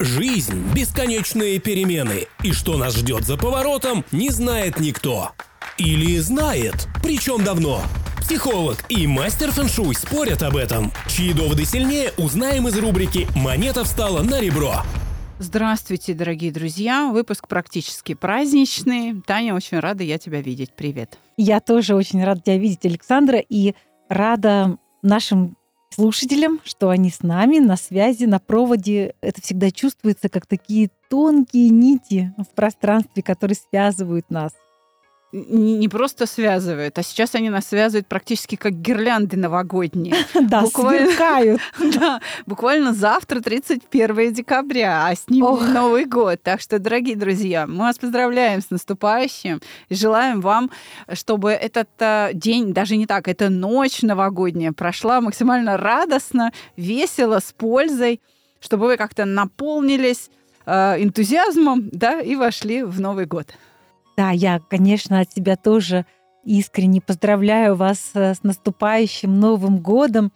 Жизнь – бесконечные перемены, и что нас ждет за поворотом, не знает никто. Или знает, причем давно. Психолог и мастер фэншуй спорят об этом. Чьи доводы сильнее, узнаем из рубрики «Монета встала на ребро». Здравствуйте, дорогие друзья. Выпуск практически праздничный. Таня, очень рада я тебя видеть. Привет. Я тоже очень рада тебя видеть, Александра, и рада нашим слушателям, что они с нами на связи, на проводе. Это всегда чувствуется как такие тонкие нити в пространстве, которые связывают нас не просто связывают, а сейчас они нас связывают практически как гирлянды новогодние. Да, сверкают. Да, буквально завтра, 31 декабря, а с ним Новый год. Так что, дорогие друзья, мы вас поздравляем с наступающим и желаем вам, чтобы этот э, день, даже не так, эта ночь новогодняя прошла максимально радостно, весело, с пользой, чтобы вы как-то наполнились э, энтузиазмом, да, и вошли в Новый год. Да, я, конечно, от себя тоже искренне поздравляю вас э, с наступающим Новым годом.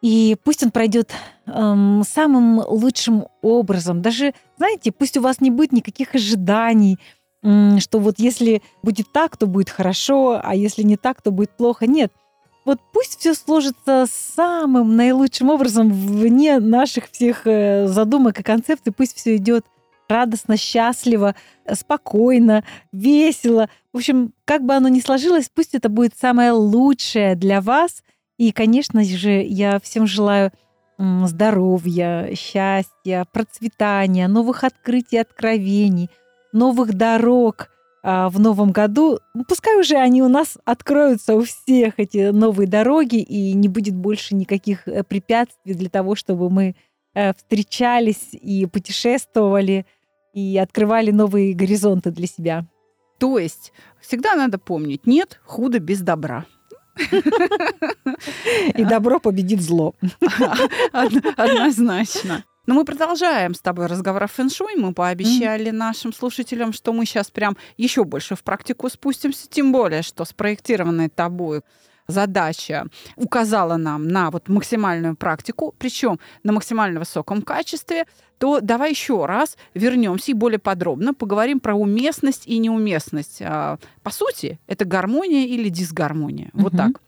И пусть он пройдет эм, самым лучшим образом. Даже, знаете, пусть у вас не будет никаких ожиданий, эм, что вот если будет так, то будет хорошо, а если не так, то будет плохо. Нет. Вот пусть все сложится самым наилучшим образом вне наших всех э, задумок и концепций. Пусть все идет радостно, счастливо, спокойно, весело. В общем, как бы оно ни сложилось, пусть это будет самое лучшее для вас. И, конечно же, я всем желаю здоровья, счастья, процветания, новых открытий, откровений, новых дорог а, в новом году. Пускай уже они у нас откроются у всех, эти новые дороги, и не будет больше никаких э, препятствий для того, чтобы мы э, встречались и путешествовали – и открывали новые горизонты для себя. То есть всегда надо помнить, нет худа без добра. И добро победит зло. Однозначно. Но мы продолжаем с тобой разговор о фэншуй. Мы пообещали mm-hmm. нашим слушателям, что мы сейчас прям еще больше в практику спустимся, тем более, что спроектированные тобой задача указала нам на вот максимальную практику, причем на максимально высоком качестве, то давай еще раз вернемся и более подробно поговорим про уместность и неуместность. А, по сути, это гармония или дисгармония. Угу. Вот так.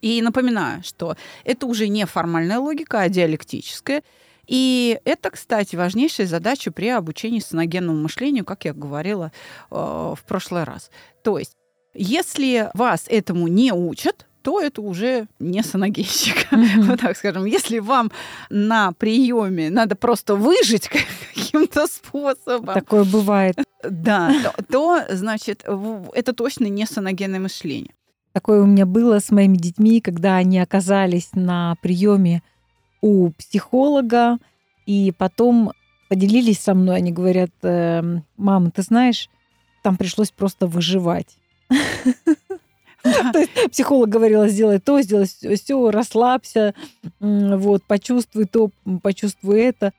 И напоминаю, что это уже не формальная логика, а диалектическая. И это, кстати, важнейшая задача при обучении саногенному мышлению, как я говорила э, в прошлый раз. То есть если вас этому не учат, то это уже не саногенщик. Mm-hmm. вот так скажем. Если вам на приеме надо просто выжить каким-то способом. Такое бывает. Да, то, то значит, это точно не саногенное мышление. Такое у меня было с моими детьми, когда они оказались на приеме у психолога, и потом поделились со мной, они говорят, «Эм, мама, ты знаешь, там пришлось просто выживать. То есть психолог говорила, сделай то, сделай все, расслабься, вот, почувствуй то, почувствуй это.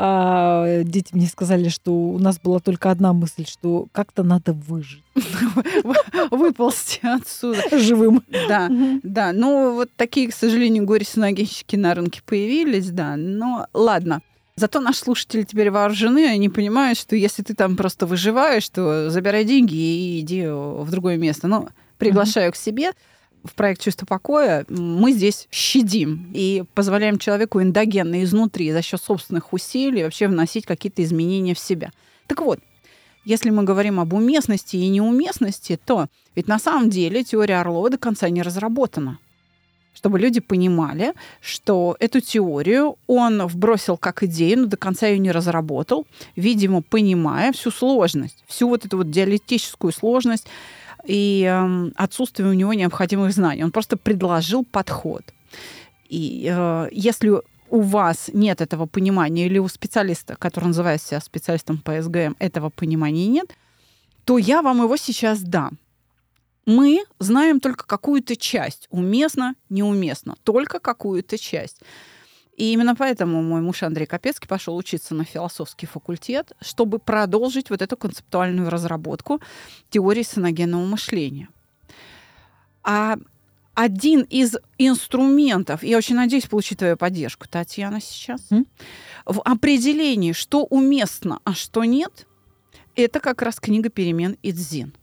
А дети мне сказали, что у нас была только одна мысль, что как-то надо выжить. Выползти отсюда. Живым. Да, да. Ну, вот такие, к сожалению, горе-синогенщики на рынке появились, да. Но ладно. Зато наши слушатели теперь вооружены, они понимают, что если ты там просто выживаешь, то забирай деньги и иди в другое место. Но приглашаю mm-hmm. к себе в проект «Чувство покоя», мы здесь щадим и позволяем человеку эндогенно изнутри за счет собственных усилий вообще вносить какие-то изменения в себя. Так вот, если мы говорим об уместности и неуместности, то ведь на самом деле теория Орлова до конца не разработана чтобы люди понимали, что эту теорию он вбросил как идею, но до конца ее не разработал, видимо, понимая всю сложность, всю вот эту вот диалектическую сложность и э, отсутствие у него необходимых знаний. Он просто предложил подход. И э, если у вас нет этого понимания, или у специалиста, который называет себя специалистом по СГМ, этого понимания нет, то я вам его сейчас дам мы знаем только какую-то часть, уместно, неуместно, только какую-то часть. И именно поэтому мой муж Андрей Капецкий пошел учиться на философский факультет, чтобы продолжить вот эту концептуальную разработку теории саногенного мышления. А один из инструментов, я очень надеюсь получить твою поддержку, Татьяна, сейчас, М? в определении, что уместно, а что нет, это как раз книга перемен Идзин.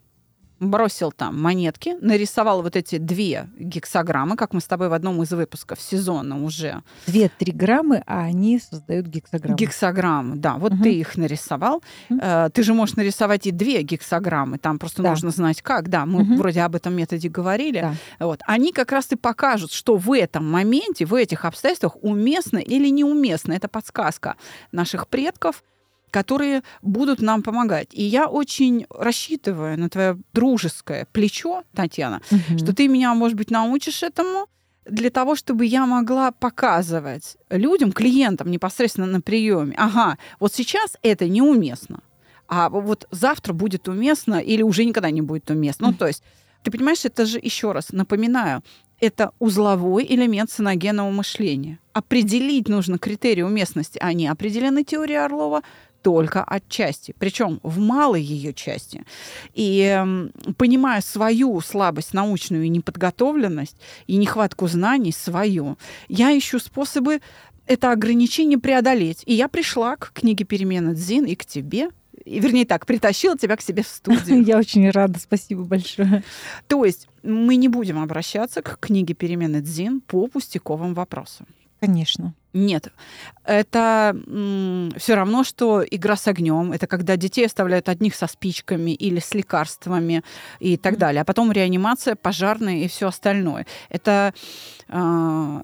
Бросил там монетки, нарисовал вот эти две гексограммы, как мы с тобой в одном из выпусков сезона уже. Две-три граммы, а они создают гексограмму. Гексограммы, да, вот Мгм. ты их нарисовал. Э, Ты же можешь нарисовать и две гексограммы, там просто Да. нужно знать как. Да, мы Мгм. вроде об этом методе говорили. Да. Вот. Они как раз и покажут, что в этом моменте, в этих обстоятельствах уместно или неуместно. Это подсказка наших предков, которые будут нам помогать. И я очень рассчитываю на твое дружеское плечо, Татьяна, Мгм. что ты меня, может быть, научишь этому для того, чтобы я могла показывать людям, клиентам непосредственно на приеме, ага, вот сейчас это неуместно, а вот завтра будет уместно или уже никогда не будет уместно. Ну, то есть, ты понимаешь, это же, еще раз напоминаю, это узловой элемент саногенного мышления. Определить нужно критерии уместности. Они определены теорией Орлова только отчасти, причем в малой ее части. И эм, понимая свою слабость научную и неподготовленность, и нехватку знаний свою, я ищу способы это ограничение преодолеть. И я пришла к книге «Перемены Дзин» и к тебе, и, вернее так, притащила тебя к себе в студию. Я очень рада, спасибо большое. То есть мы не будем обращаться к книге «Перемены Дзин» по пустяковым вопросам. Конечно. Нет, это все равно, что игра с огнем. Это когда детей оставляют одних со спичками или с лекарствами и так Мгм. далее. А потом реанимация, пожарная и все остальное. Это э,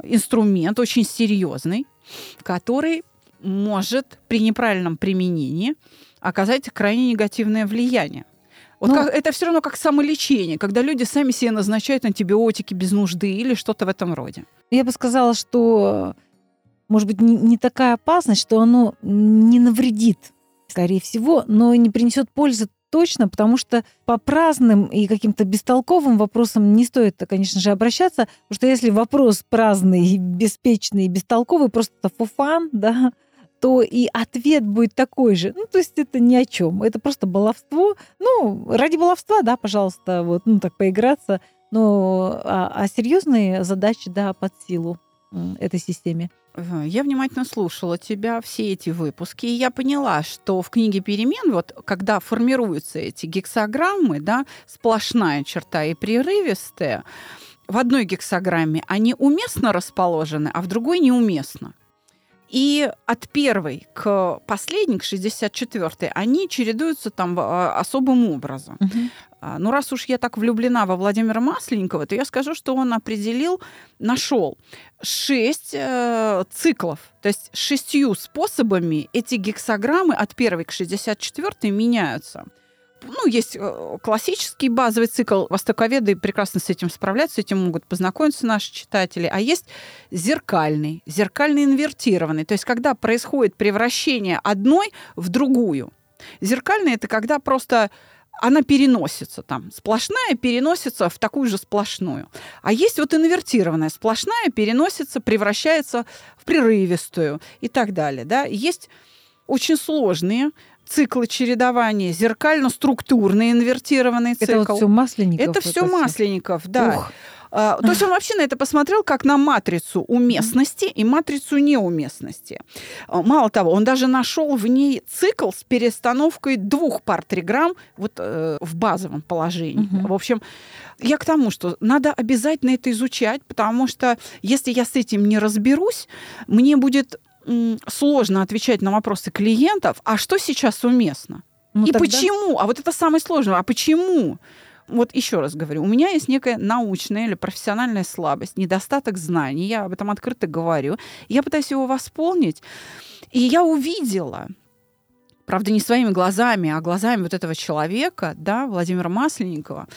инструмент очень серьезный, который может при неправильном применении оказать крайне негативное влияние. Вот Ну- как- это все равно как самолечение, когда люди сами себе назначают антибиотики без нужды или что-то в этом роде. Я бы сказала, что, может быть, не, не такая опасность, что оно не навредит, скорее всего, но не принесет пользы точно, потому что по праздным и каким-то бестолковым вопросам не стоит, конечно же, обращаться, потому что если вопрос праздный, беспечный, бестолковый, просто фуфан, да, то и ответ будет такой же. Ну, то есть это ни о чем. Это просто баловство. Ну, ради баловства, да, пожалуйста, вот, ну, так поиграться. Но а, а серьезные задачи, да, под силу этой системе. Ага, Я внимательно слушала тебя, все эти выпуски, и я поняла, что в книге перемен, вот когда формируются эти гексограммы, да, сплошная черта и прерывистая, в одной гексограмме они уместно расположены, а в другой неуместно. И от первой к последней, к 64-й, они чередуются там а, особым образом. А, Ну, раз уж я так влюблена во Владимира Масленникова, то я скажу, что он определил, нашел шесть э, циклов. То есть шестью способами эти гексограммы от первой к 64 меняются. Ну, есть э, классический базовый цикл. Востоковеды прекрасно с этим справляются, с этим могут познакомиться наши читатели. А есть зеркальный, зеркальный инвертированный. То есть когда происходит превращение одной в другую. Зеркальный – это когда просто она переносится там. Сплошная переносится в такую же сплошную. А есть вот инвертированная. Сплошная переносится, превращается в прерывистую и так далее. Да? Есть очень сложные циклы чередования, зеркально-структурный инвертированный цикл. Это вот все масленников. Это все масленников, да. Ух. А, То есть он вообще на это посмотрел как на матрицу уместности и матрицу неуместности. А, Мало того, он даже нашел в ней цикл с перестановкой двух пар триграмм вот э, в базовом положении. Мгм. В общем, я к тому, что надо обязательно это изучать, потому что если я с этим не разберусь, мне будет сложно отвечать на вопросы клиентов, а что сейчас уместно? Ну, и тогда- почему? А вот это самое сложное. А почему? Вот еще раз говорю, у меня есть некая научная или профессиональная слабость, недостаток знаний, я об этом открыто говорю. Я пытаюсь его восполнить, и я увидела, правда, не своими глазами, а глазами вот этого человека, да, Владимира Масленникова,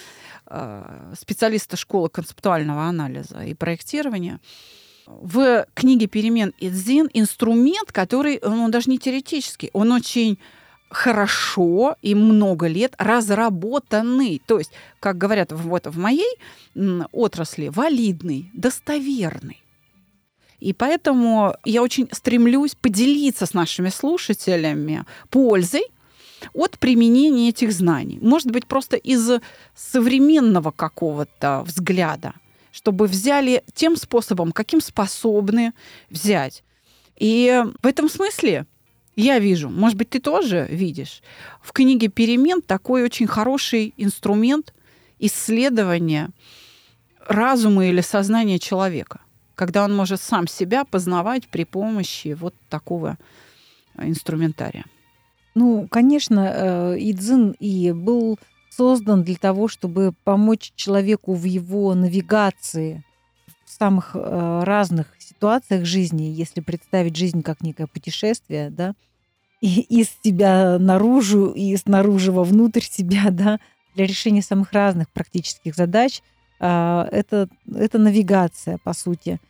э, специалиста школы концептуального анализа и проектирования, в книге «Перемен Идзин» инструмент, который, он даже не теоретический, он очень хорошо и много лет разработанный. То есть, как говорят вот в моей отрасли, валидный, достоверный. И поэтому я очень стремлюсь поделиться с нашими слушателями пользой от применения этих знаний. Может быть, просто из современного какого-то взгляда чтобы взяли тем способом, каким способны взять. И в этом смысле я вижу, может быть, ты тоже видишь, в книге «Перемен» такой очень хороший инструмент исследования разума или сознания человека, когда он может сам себя познавать при помощи вот такого инструментария. Ну, конечно, э, и был создан для того, чтобы помочь человеку в его навигации в самых э, разных ситуациях жизни, если представить жизнь как некое путешествие, да, и из себя наружу, и снаружи вовнутрь себя, да, для решения самых разных практических задач. А, это, это навигация, по сути.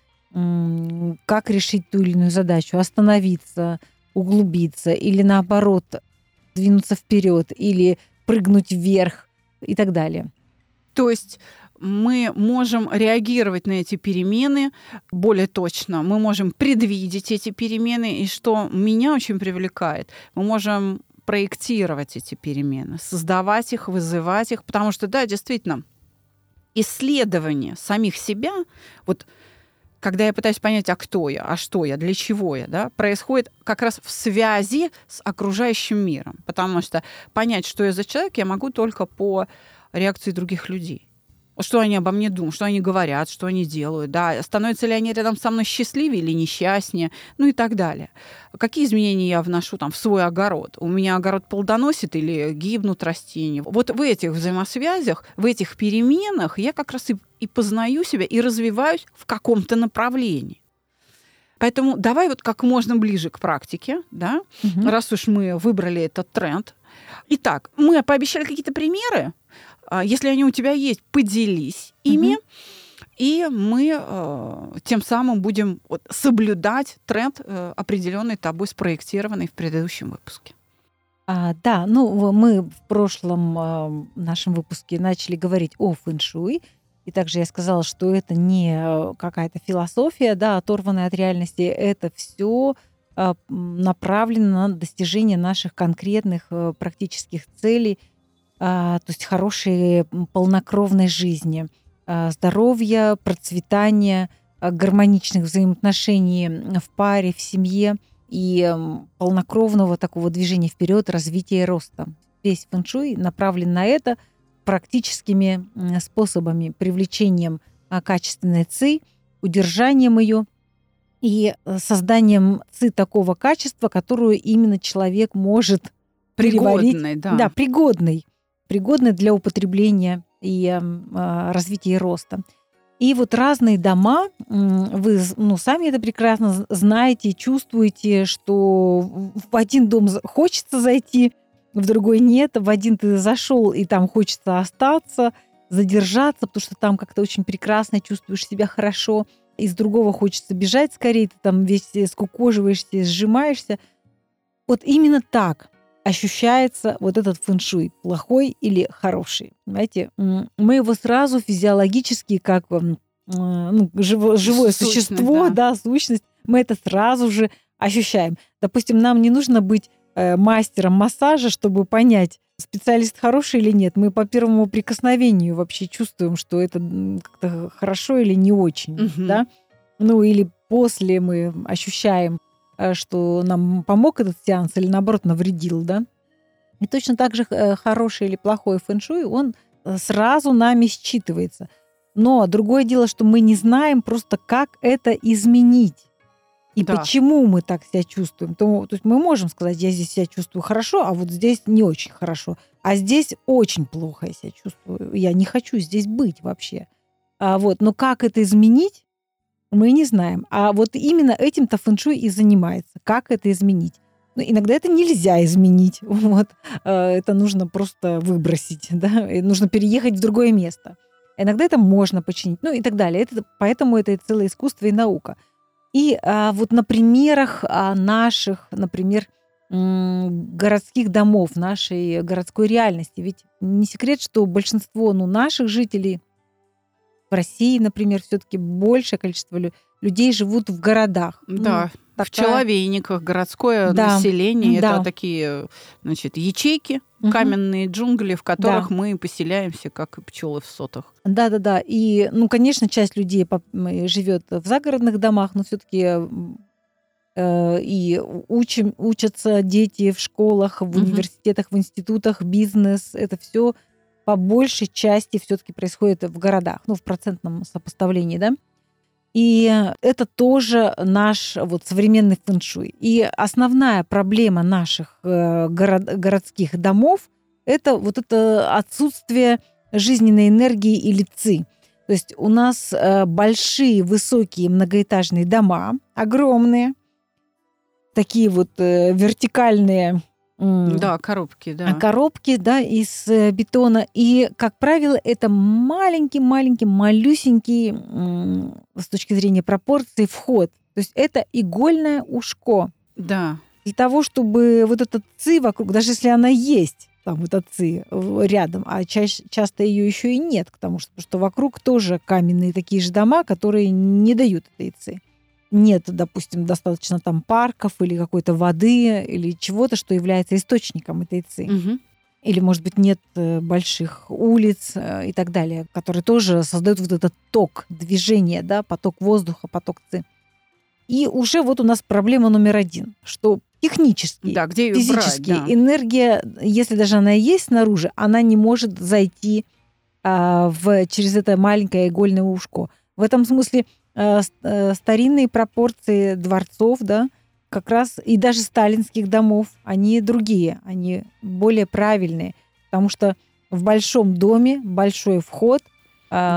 Как решить ту или иную задачу, остановиться, углубиться или наоборот двинуться вперед или прыгнуть вверх и так далее. То есть мы можем реагировать на эти перемены более точно, мы можем предвидеть эти перемены, и что меня очень привлекает, мы можем проектировать эти перемены, создавать их, вызывать их, потому что, да, действительно, исследование самих себя, вот когда я пытаюсь понять, а кто я, а что я, для чего я, да, происходит как раз в связи с окружающим миром. Потому что понять, что я за человек, я могу только по реакции других людей что они обо мне думают, что они говорят, что они делают, да, становятся ли они рядом со мной счастливее или несчастнее, ну и так далее. Какие изменения я вношу там в свой огород? У меня огород плодоносит или гибнут растения? Вот в этих взаимосвязях, в этих переменах я как раз и, и познаю себя, и развиваюсь в каком-то направлении. Поэтому давай вот как можно ближе к практике, да, угу. раз уж мы выбрали этот тренд. Итак, мы пообещали какие-то примеры, если они у тебя есть, поделись ими. Угу. И мы э, тем самым будем вот, соблюдать тренд, э, определенный тобой спроектированный в предыдущем выпуске. А, да, ну мы в прошлом э, нашем выпуске начали говорить о фэншуй, и также я сказала, что это не э, какая-то философия, да, оторванная от реальности, это все э, направлено на достижение наших конкретных э, практических целей – а, то есть хорошей полнокровной жизни, а, здоровья, процветания, а, гармоничных взаимоотношений в паре, в семье и полнокровного такого движения вперед, развития и роста. Весь фэншуй направлен на это практическими способами, привлечением качественной ци, удержанием ее и э, созданием ци такого качества, которую именно человек может пригодный, да. да, пригодный пригодны для употребления и э, развития и роста. И вот разные дома, вы ну, сами это прекрасно знаете, чувствуете, что в один дом хочется зайти, в другой нет, в один ты зашел, и там хочется остаться, задержаться, потому что там как-то очень прекрасно чувствуешь себя хорошо, из другого хочется бежать скорее, ты там весь скукоживаешься, сжимаешься. Вот именно так ощущается вот этот фэншуй, плохой или хороший. Понимаете, мы его сразу физиологически, как ну, живо, живое сущность, существо, да. да, сущность, мы это сразу же ощущаем. Допустим, нам не нужно быть э, мастером массажа, чтобы понять, специалист хороший или нет. Мы по первому прикосновению вообще чувствуем, что это как-то хорошо или не очень, угу. да. Ну или после мы ощущаем Э, что нам помог этот сеанс или наоборот навредил, да. И точно так же э, хороший или плохой фэншуй, он э, сразу нами считывается. Но другое дело, что мы не знаем просто, как это изменить. И да. почему мы так себя чувствуем. То, то есть мы можем сказать, я здесь себя чувствую хорошо, а вот здесь не очень хорошо. А здесь очень плохо я себя чувствую. Я не хочу здесь быть вообще. А вот, но как это изменить, мы не знаем. А вот именно этим-то фэншуй и занимается. Как это изменить? Но ну, иногда это нельзя изменить. Вот. Э, это нужно просто выбросить. Да? И нужно переехать в другое место. Иногда это можно починить. Ну и так далее. Это, поэтому это целое искусство и наука. И а, вот на примерах а, наших, например, городских домов, нашей городской реальности. Ведь не секрет, что большинство ну, наших жителей в России, например, все-таки большее количество людей живут в городах. Да, Ну, в такая- человейниках городское Да, население да. это такие, значит, ячейки, Мгм. каменные джунгли, в которых Да. мы поселяемся, как и пчелы в сотах. Да-да-да. И, ну, конечно, часть людей живет в загородных домах, но все-таки и учим, учатся дети в школах, в университетах, в институтах, бизнес. Это все по большей части все-таки происходит в городах, ну, в процентном сопоставлении, да. И это тоже наш вот современный фэншуй. И основная проблема наших э, город, городских домов это вот это отсутствие жизненной энергии или ци. То есть у нас э, большие, высокие многоэтажные дома, огромные, такие вот э, вертикальные Да, коробки, да. коробки, да, из э, бетона. И, как правило, это маленький-маленький, малюсенький с точки зрения пропорций вход. То есть это игольное ушко. Да. Для того, чтобы вот эта ци вокруг, даже если она есть, там вот ци в- рядом, а чаще, часто ее еще и нет, потому что, потому что вокруг тоже каменные такие же дома, которые не дают этой ци. Нет, допустим, достаточно там парков или какой-то воды или чего-то, что является источником этой ци. Мгм. Или, может быть, нет э, больших улиц э, и так далее, которые тоже создают вот этот ток движения, да, поток воздуха, поток ци. И уже вот у нас проблема номер один, что технически, Да, где физически брать, да. энергия, если даже она есть снаружи, она не может зайти а, в, через это маленькое игольное ушко. В этом смысле старинные пропорции дворцов, да, как раз и даже сталинских домов, они другие, они более правильные, потому что в большом доме большой вход.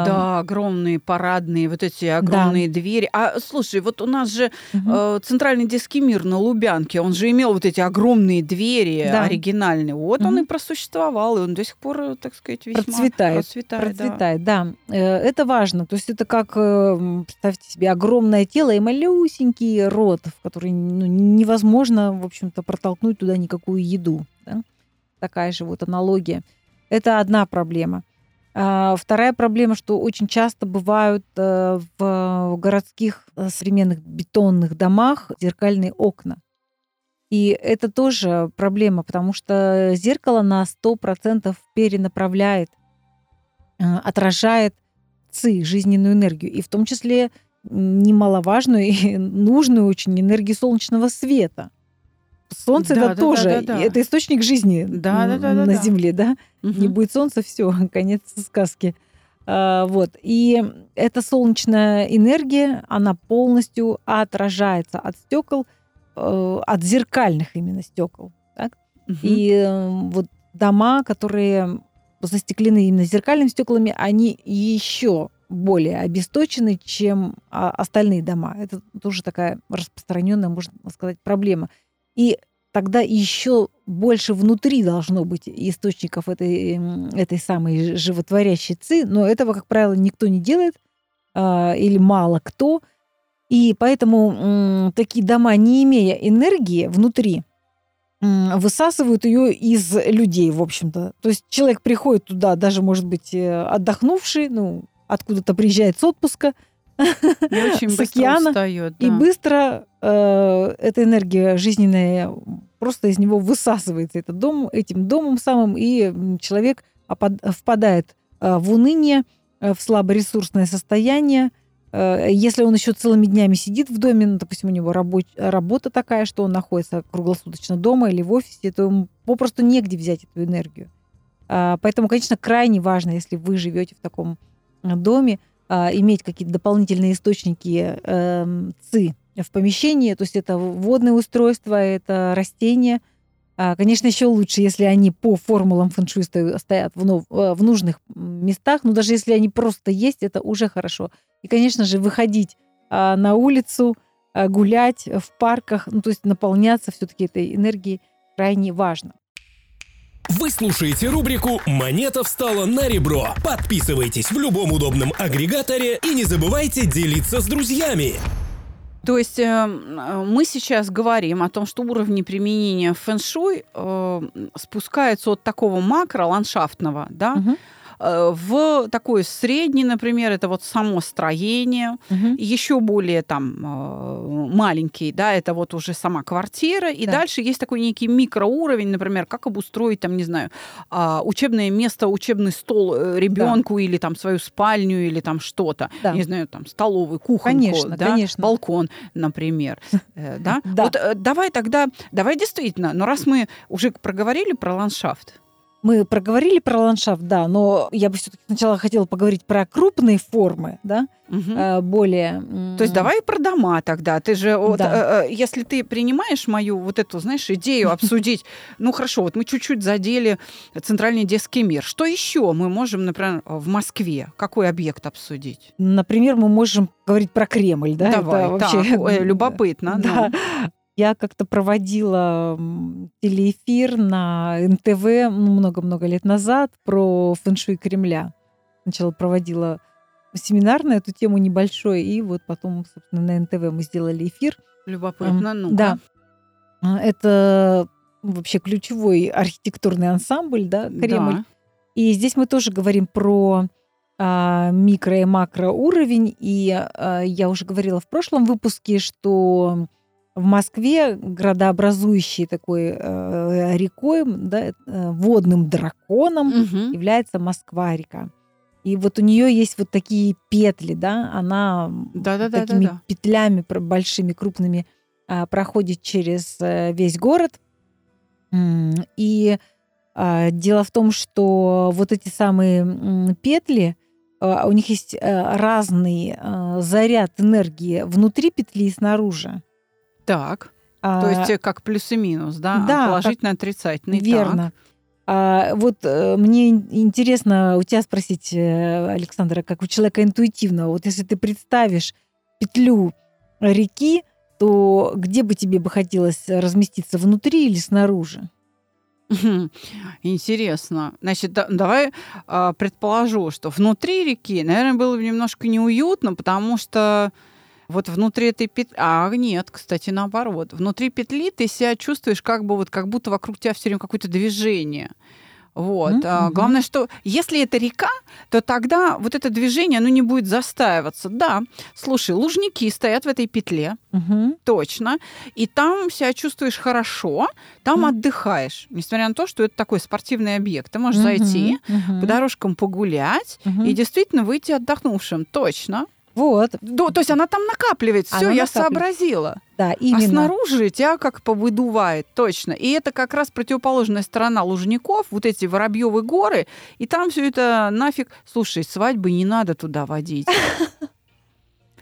Да, огромные парадные, вот эти огромные двери. А слушай, вот у нас же э, центральный детский мир на Лубянке, он же имел вот эти огромные двери Да. оригинальные. Вот он Мгм. и просуществовал, и он до сих пор, так сказать, весьма Процветает. процветает. да. Процветает, да. Э, Это важно. То есть это как, э, представьте себе, огромное тело и малюсенький рот, в который ну, невозможно, в общем-то, протолкнуть туда никакую еду. да. Такая же вот аналогия. Это одна проблема. А Вторая проблема, что очень часто бывают э, в городских э, современных бетонных домах зеркальные окна. И это тоже проблема, потому что зеркало на 100% перенаправляет э, отражает ЦИ, жизненную энергию, и в том числе немаловажную и нужную очень энергию солнечного света. Солнце Да, это да, да, тоже, да, да. это источник жизни Да, да, да, да, на да. Земле, да? Мгм. Не будет солнца, все, конец сказки. А, вот. И эта солнечная энергия, она полностью отражается от стекол, э, от зеркальных именно стекол. Так? Мгм. И э, вот дома, которые застеклены именно зеркальными стеклами, они еще более обесточены, чем а, остальные дома. Это тоже такая распространенная, можно сказать, проблема. И тогда еще больше внутри должно быть источников этой, м, этой самой животворящей ци, но этого, как правило, никто не делает а, или мало кто. И поэтому такие дома, не имея энергии внутри, высасывают ее из людей, в общем-то. То есть человек приходит туда, даже, может быть, э, отдохнувший, ну, откуда-то приезжает с отпуска, И очень с быстро океана, устает. и да. быстро э, эта энергия жизненная просто из него высасывается этот дом, этим домом самым, и человек впадает э, в уныние, э, в слаборесурсное состояние. Э, Если он еще целыми днями сидит в доме, ну, допустим, у него рабоч- работа такая, что он находится круглосуточно дома или в офисе, то ему попросту негде взять эту энергию. А, Поэтому, конечно, крайне важно, если вы живете в таком доме, а, иметь какие-то дополнительные источники эм, ЦИ в помещении, то есть это водные устройства, это растения. А, Конечно, еще лучше, если они по формулам фэншуй сто- стоят в, нов- э, в нужных местах, но даже если они просто есть, это уже хорошо. И, конечно же, выходить а, на улицу, а, гулять в парках, ну, то есть наполняться все-таки этой энергией крайне важно. Вы слушаете рубрику «Монета встала на ребро». Подписывайтесь в любом удобном агрегаторе и не забывайте делиться с друзьями. То есть э, э, мы сейчас говорим о том, что уровни применения фэн-шуй э, спускаются от такого макро-ландшафтного, да, Мгм. Э, в такой средний, например, это вот само строение, Мгм. еще более там э, маленький, да, это вот уже сама квартира, и Да. дальше есть такой некий микроуровень, например, как обустроить там, не знаю, а, учебное место, учебный стол ребенку или там свою спальню или там что-то, Да. не знаю, там столовую, кухонку, Конечно, да, конечно. балкон, например, э, да. Да. Вот э, давай тогда, давай действительно, но раз мы уже проговорили про ландшафт, Мы проговорили про ландшафт, да, но я бы все-таки сначала хотела поговорить про крупные формы, да, э, более. То есть давай про дома тогда. Ты же, вот, Да. э, э, если ты принимаешь мою вот эту, знаешь, идею обсудить, ну хорошо, вот мы чуть-чуть задели центральный детский мир. Что еще мы можем, например, в Москве? Какой объект обсудить? Например, мы можем говорить про Кремль, да? Давай, это вообще так, ой, любопытно. Да. Я как-то проводила телеэфир на НТВ ну, много-много лет назад про фэншуй Кремля. Сначала проводила семинар на эту тему небольшой, и вот потом, собственно, на НТВ мы сделали эфир. Любопытно, ну Да. А, Это вообще ключевой архитектурный ансамбль, да, Кремль. И здесь мы тоже говорим про а, микро и макро уровень. И а, я уже говорила в прошлом выпуске, что в Москве градообразующей такой э, рекой, да, э, водным драконом Мгм. является Москва-река. И вот у нее есть вот такие петли, да, она Да-да-да-да-да. такими петлями про- большими, крупными а, проходит через э, весь город. И а, дело в том, что вот эти самые петли, а, у них есть э, разный а, заряд энергии внутри петли и снаружи. Так, А, то есть э, как плюс и минус, да? Да, как- Положительно, отрицательный. Верно. А, вот э, мне ин- интересно у тебя спросить, э, Александра, как у человека интуитивного, вот если ты представишь петлю реки, то где бы тебе бы хотелось разместиться, внутри или снаружи? Мгм. Интересно. Значит, да- давай а, предположу, что внутри реки, наверное, было бы немножко неуютно, потому что вот внутри этой петли... А, нет, кстати, наоборот. Внутри петли ты себя чувствуешь как бы вот как будто вокруг тебя все время какое-то движение. Вот. А, Мгм. главное, что если это река, то тогда вот это движение, оно не будет застаиваться. Да, слушай, лужники стоят в этой петле, Мгм. Точно. И там себя чувствуешь хорошо, там Мгм. отдыхаешь. Несмотря на то, что это такой спортивный объект. Ты можешь Мгм. зайти, Мгм. по дорожкам погулять Мгм. и действительно выйти отдохнувшим. Точно. Вот, Ну, то есть она там накапливает. Все, я накапливает. сообразила. да, А именно. снаружи тебя как повыдувает. Точно. И это как раз противоположная сторона Лужников, вот эти Воробьевы горы. И там все это нафиг... Слушай, свадьбы не надо туда водить.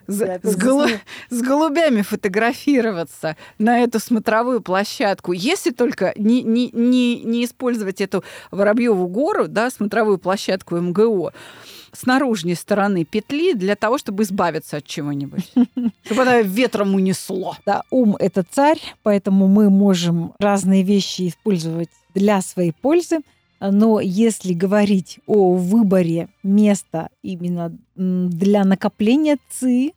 С- с голу- с голубями фотографироваться на эту смотровую площадку, если только не, не, не, не использовать эту Воробьеву гору, да, смотровую площадку МГО, с наружной стороны петли для того, чтобы избавиться от чего-нибудь. Чтобы она ветром унесло. Да, ум – это царь, поэтому мы можем разные вещи использовать для своей пользы. Но если говорить о выборе места именно для накопления ЦИ,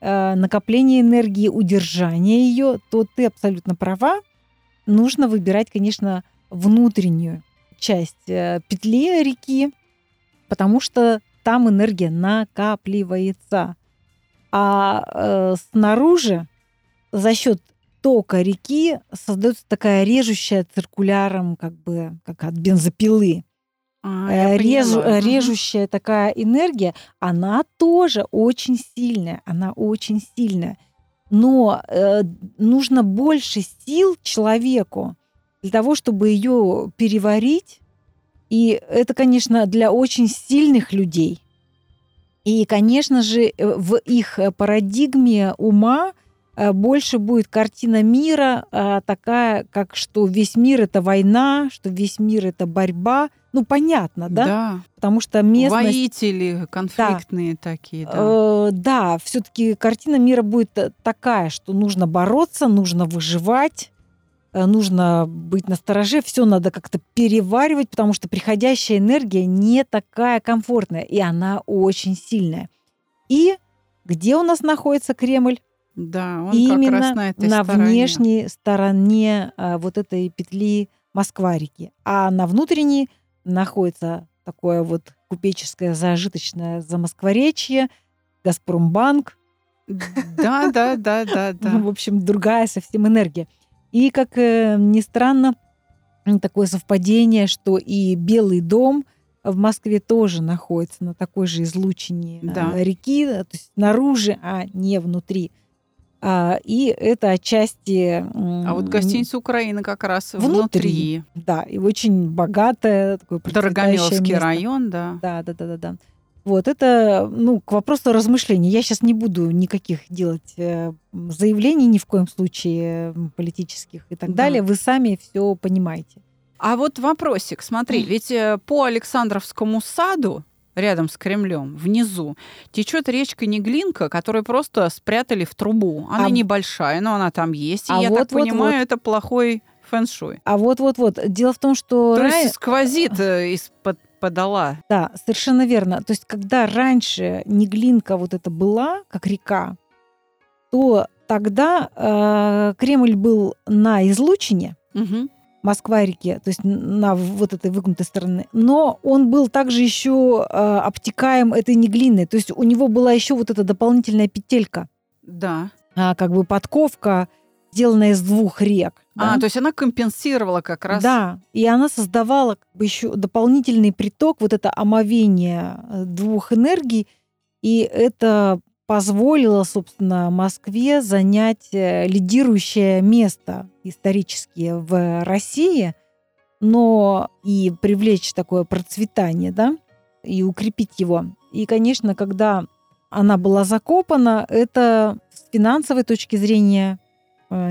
э, накопления энергии, удержания ее, то ты абсолютно права. Нужно выбирать, конечно, внутреннюю часть э, петли реки, потому что там энергия накапливается. А э, снаружи за счет тока реки создается такая режущая циркуляром, как бы как от бензопилы. А, Э, поняла. э, режущая такая энергия, она тоже очень сильная, она очень сильная. Но э, нужно больше сил человеку для того, чтобы ее переварить. И это, конечно, для очень сильных людей. И, конечно же, э, в их э, парадигме ума э, больше будет картина мира э, такая, как что весь мир это война, что весь мир это борьба. Ну, понятно, да? Да. Потому что местность... Воители конфликтные такие, да. Э, да, все-таки картина мира будет такая, что нужно бороться, нужно выживать, нужно быть настороже, все надо как-то переваривать, потому что приходящая энергия не такая комфортная, и она очень сильная. И где у нас находится Кремль? Да, он как Именно раз на этой на стороне. внешней стороне а, вот этой петли Москва-реки. А на внутренней находится такое вот купеческое зажиточное замоскворечье, Газпромбанк. Да, да, да, да, да. В общем, другая совсем энергия. И, как э, ни странно, такое совпадение, что и Белый дом в Москве тоже находится на такой же излучине Да. э, реки, то есть снаружи, а не внутри. А, и это отчасти... А вот гостиница Украины как раз Внутри. внутри. Да, и очень богатая, процветающее Дорогомиловский место. район, да. Да, да, да, да, да. Вот это, ну, к вопросу размышлений. Я сейчас не буду никаких делать э, заявлений ни в коем случае политических и так Да. далее. Вы сами все понимаете. А вот вопросик, смотри, ведь э, по Александровскому саду рядом с Кремлем, внизу, течет речка Неглинка, которую просто спрятали в трубу. Она А небольшая, но она там есть. И А я так вот-вот-вот. понимаю, это плохой фэн-шуй. А вот-вот-вот. Дело в том, что... То ра- есть сквозит э, из-под подола. Да, совершенно верно. То есть, когда раньше Неглинка вот это была, как река, то тогда э, Кремль был на излучине, Мгм. Москва-реке, то есть на вот этой выгнутой стороны. Но он был также еще э, обтекаем этой неглиной. То есть у него была еще вот эта дополнительная петелька, Да. а, как бы подковка, сделанная из двух рек. А, да? то есть она компенсировала как раз. Да, и она создавала как бы еще дополнительный приток, вот это омовение э, двух энергий, и это позволило, собственно, Москве занять э, лидирующее место исторически в России, но и привлечь такое процветание, да, и укрепить его. И, конечно, когда она была закопана, это с финансовой точки зрения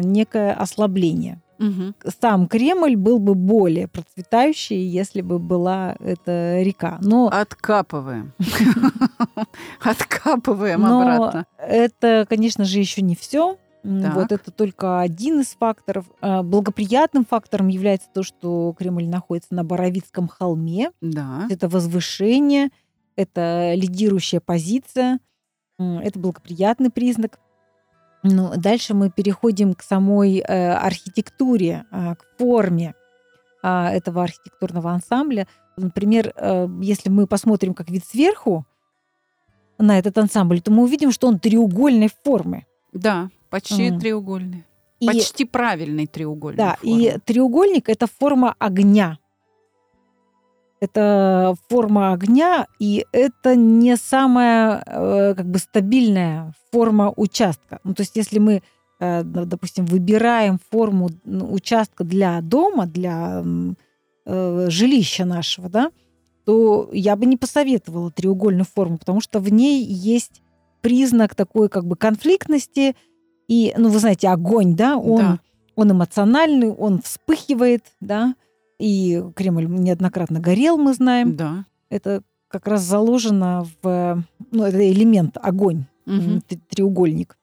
некое ослабление Мгм. сам Кремль был бы более процветающий, если бы была эта река. Но, Откапываем. Откапываем но обратно. это, конечно же, еще не все. Так. Вот это только один из факторов. А, Благоприятным фактором является то, что Кремль находится на Боровицком холме. Да. Это возвышение, это лидирующая позиция, это благоприятный признак. Ну, дальше мы переходим к самой э, архитектуре, а, к форме а, этого архитектурного ансамбля. Например, э, если мы посмотрим как вид сверху на этот ансамбль, то мы увидим, что он треугольной формы. Да, почти М. треугольный. И, Почти правильный треугольный. да, и треугольник это форма огня. Это форма огня, и это не самая э, как бы стабильная форма участка. Ну, то есть, если мы, э, допустим, выбираем форму участка для дома, для э, жилища нашего, да, то я бы не посоветовала треугольную форму, потому что в ней есть признак такой как бы конфликтности. И, ну, вы знаете, огонь, да, он Да. он эмоциональный, он вспыхивает, да, и Кремль неоднократно горел, мы знаем. Да. Это как раз заложено в, ну, это элемент огонь, т- треугольник.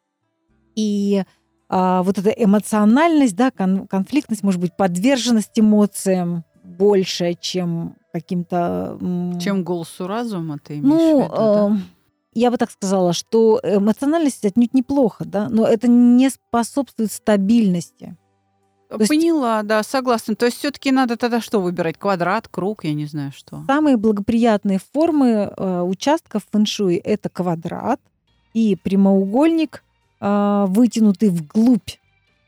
И а, вот эта эмоциональность, да, кон- конфликтность, может быть, подверженность эмоциям больше, чем каким-то... Чем голосу разума ты имеешь в ну, виду, да? э, я бы так сказала, что эмоциональность отнюдь неплохо, да, но это не способствует стабильности. Есть- Поняла, да, согласна. То есть все-таки надо тогда что выбирать? Квадрат, круг, я не знаю что. Самые благоприятные формы э, участков фэншуй – это квадрат и прямоугольник, э, вытянутый вглубь.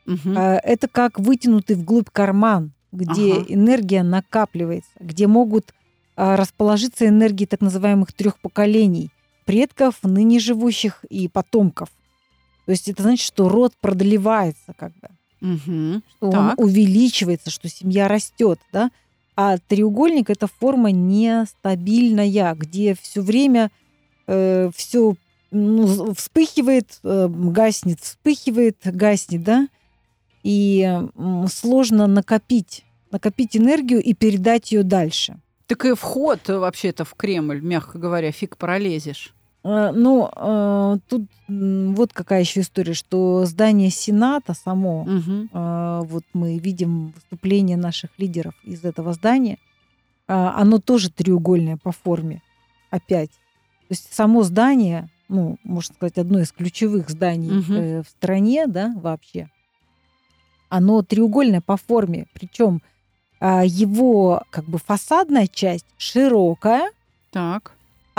Мгм. Э, это как вытянутый вглубь карман, где Ага. энергия накапливается, где могут э, расположиться энергии так называемых трех поколений – предков, ныне живущих и потомков. То есть это значит, что род продлевается как что он Так. увеличивается, что семья растет, да. А треугольник это форма нестабильная, где все время все вспыхивает, э, гаснет, вспыхивает, гаснет, да. И м, сложно накопить, накопить энергию и передать ее дальше. Так и вход э, вообще-то в Кремль, мягко говоря, фиг пролезешь. Ну, тут вот какая еще история, что здание Сената само. А, вот мы видим выступление наших лидеров из этого здания, оно тоже треугольное по форме, опять. То есть само здание, ну, можно сказать, одно из ключевых зданий э, в стране, да, вообще, оно треугольное по форме, причем а, его как бы фасадная часть широкая, Так.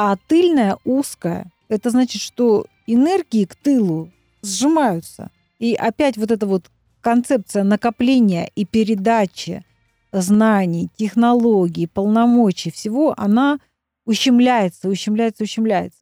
А тыльная узкая. Это значит, что энергии к тылу сжимаются. И опять вот эта вот концепция накопления и передачи знаний, технологий, полномочий, всего, она ущемляется, ущемляется, ущемляется.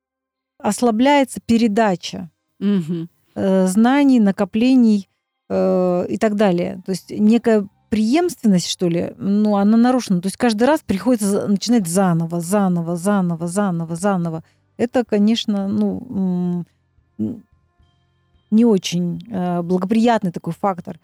Ослабляется передача э, знаний, накоплений э, и так далее. То есть некая преемственность, что ли, ну, она нарушена. То есть каждый раз приходится начинать заново, заново, заново, заново, заново. Это, конечно, ну, не очень э, благоприятный такой фактор.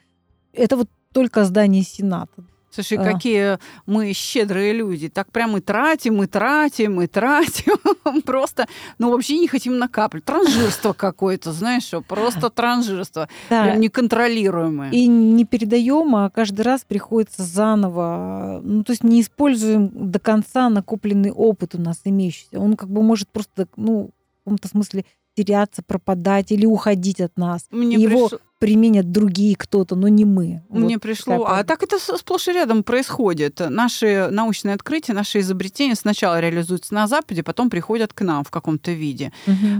Это вот только здание Сената. Слушай, А. какие мы щедрые люди. Так прям и тратим, и тратим, и тратим. Просто, ну, вообще не хотим накапливать. Транжирство какое-то, знаешь, просто транжирство. Прям неконтролируемое. И не передаем, а каждый раз приходится заново. Ну, то есть не используем до конца накопленный опыт у нас имеющийся. Он как бы может просто, ну, в каком-то смысле теряться, пропадать или уходить от нас. Мне Его приш- применят другие кто-то, но не мы. Мне Вот пришло. такая А так это сплошь и рядом происходит. Наши научные открытия, наши изобретения сначала реализуются на Западе, потом приходят к нам в каком-то виде.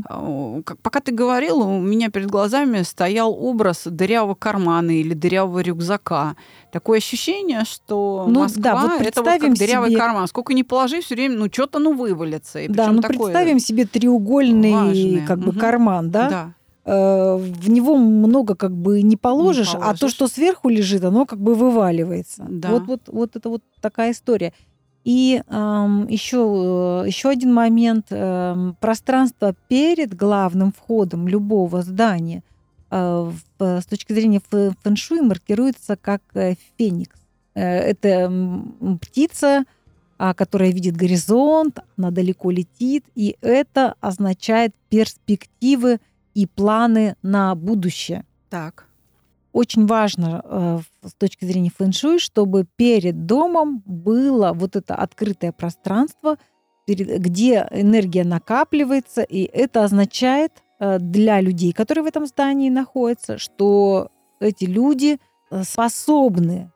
А, как- Пока ты говорил, у меня перед глазами стоял образ дырявого кармана или дырявого рюкзака. Такое ощущение, что Ну, Москва да, вот это вот как дырявый себе- карман. Сколько ни положи, все время, ну, что-то ну вывалится. И Да, ну такое- представим себе треугольный важное. как бы карман, да? Да. Э, в него много как бы не положишь, а то, положишь. что сверху лежит, оно как бы вываливается. Да. Вот, вот, вот это вот такая история. И еще, еще один момент. эм, пространство перед главным входом любого здания э, в- с точки зрения фэ- фэншуй маркируется как э, феникс. Э, Это птица, а, которая видит горизонт, она далеко летит, и это означает перспективы и планы на будущее. Так. Очень важно э, с точки зрения фэн-шуй, чтобы перед домом было вот это открытое пространство, где энергия накапливается, и это означает э, для людей, которые в этом здании находятся, что эти люди э, способны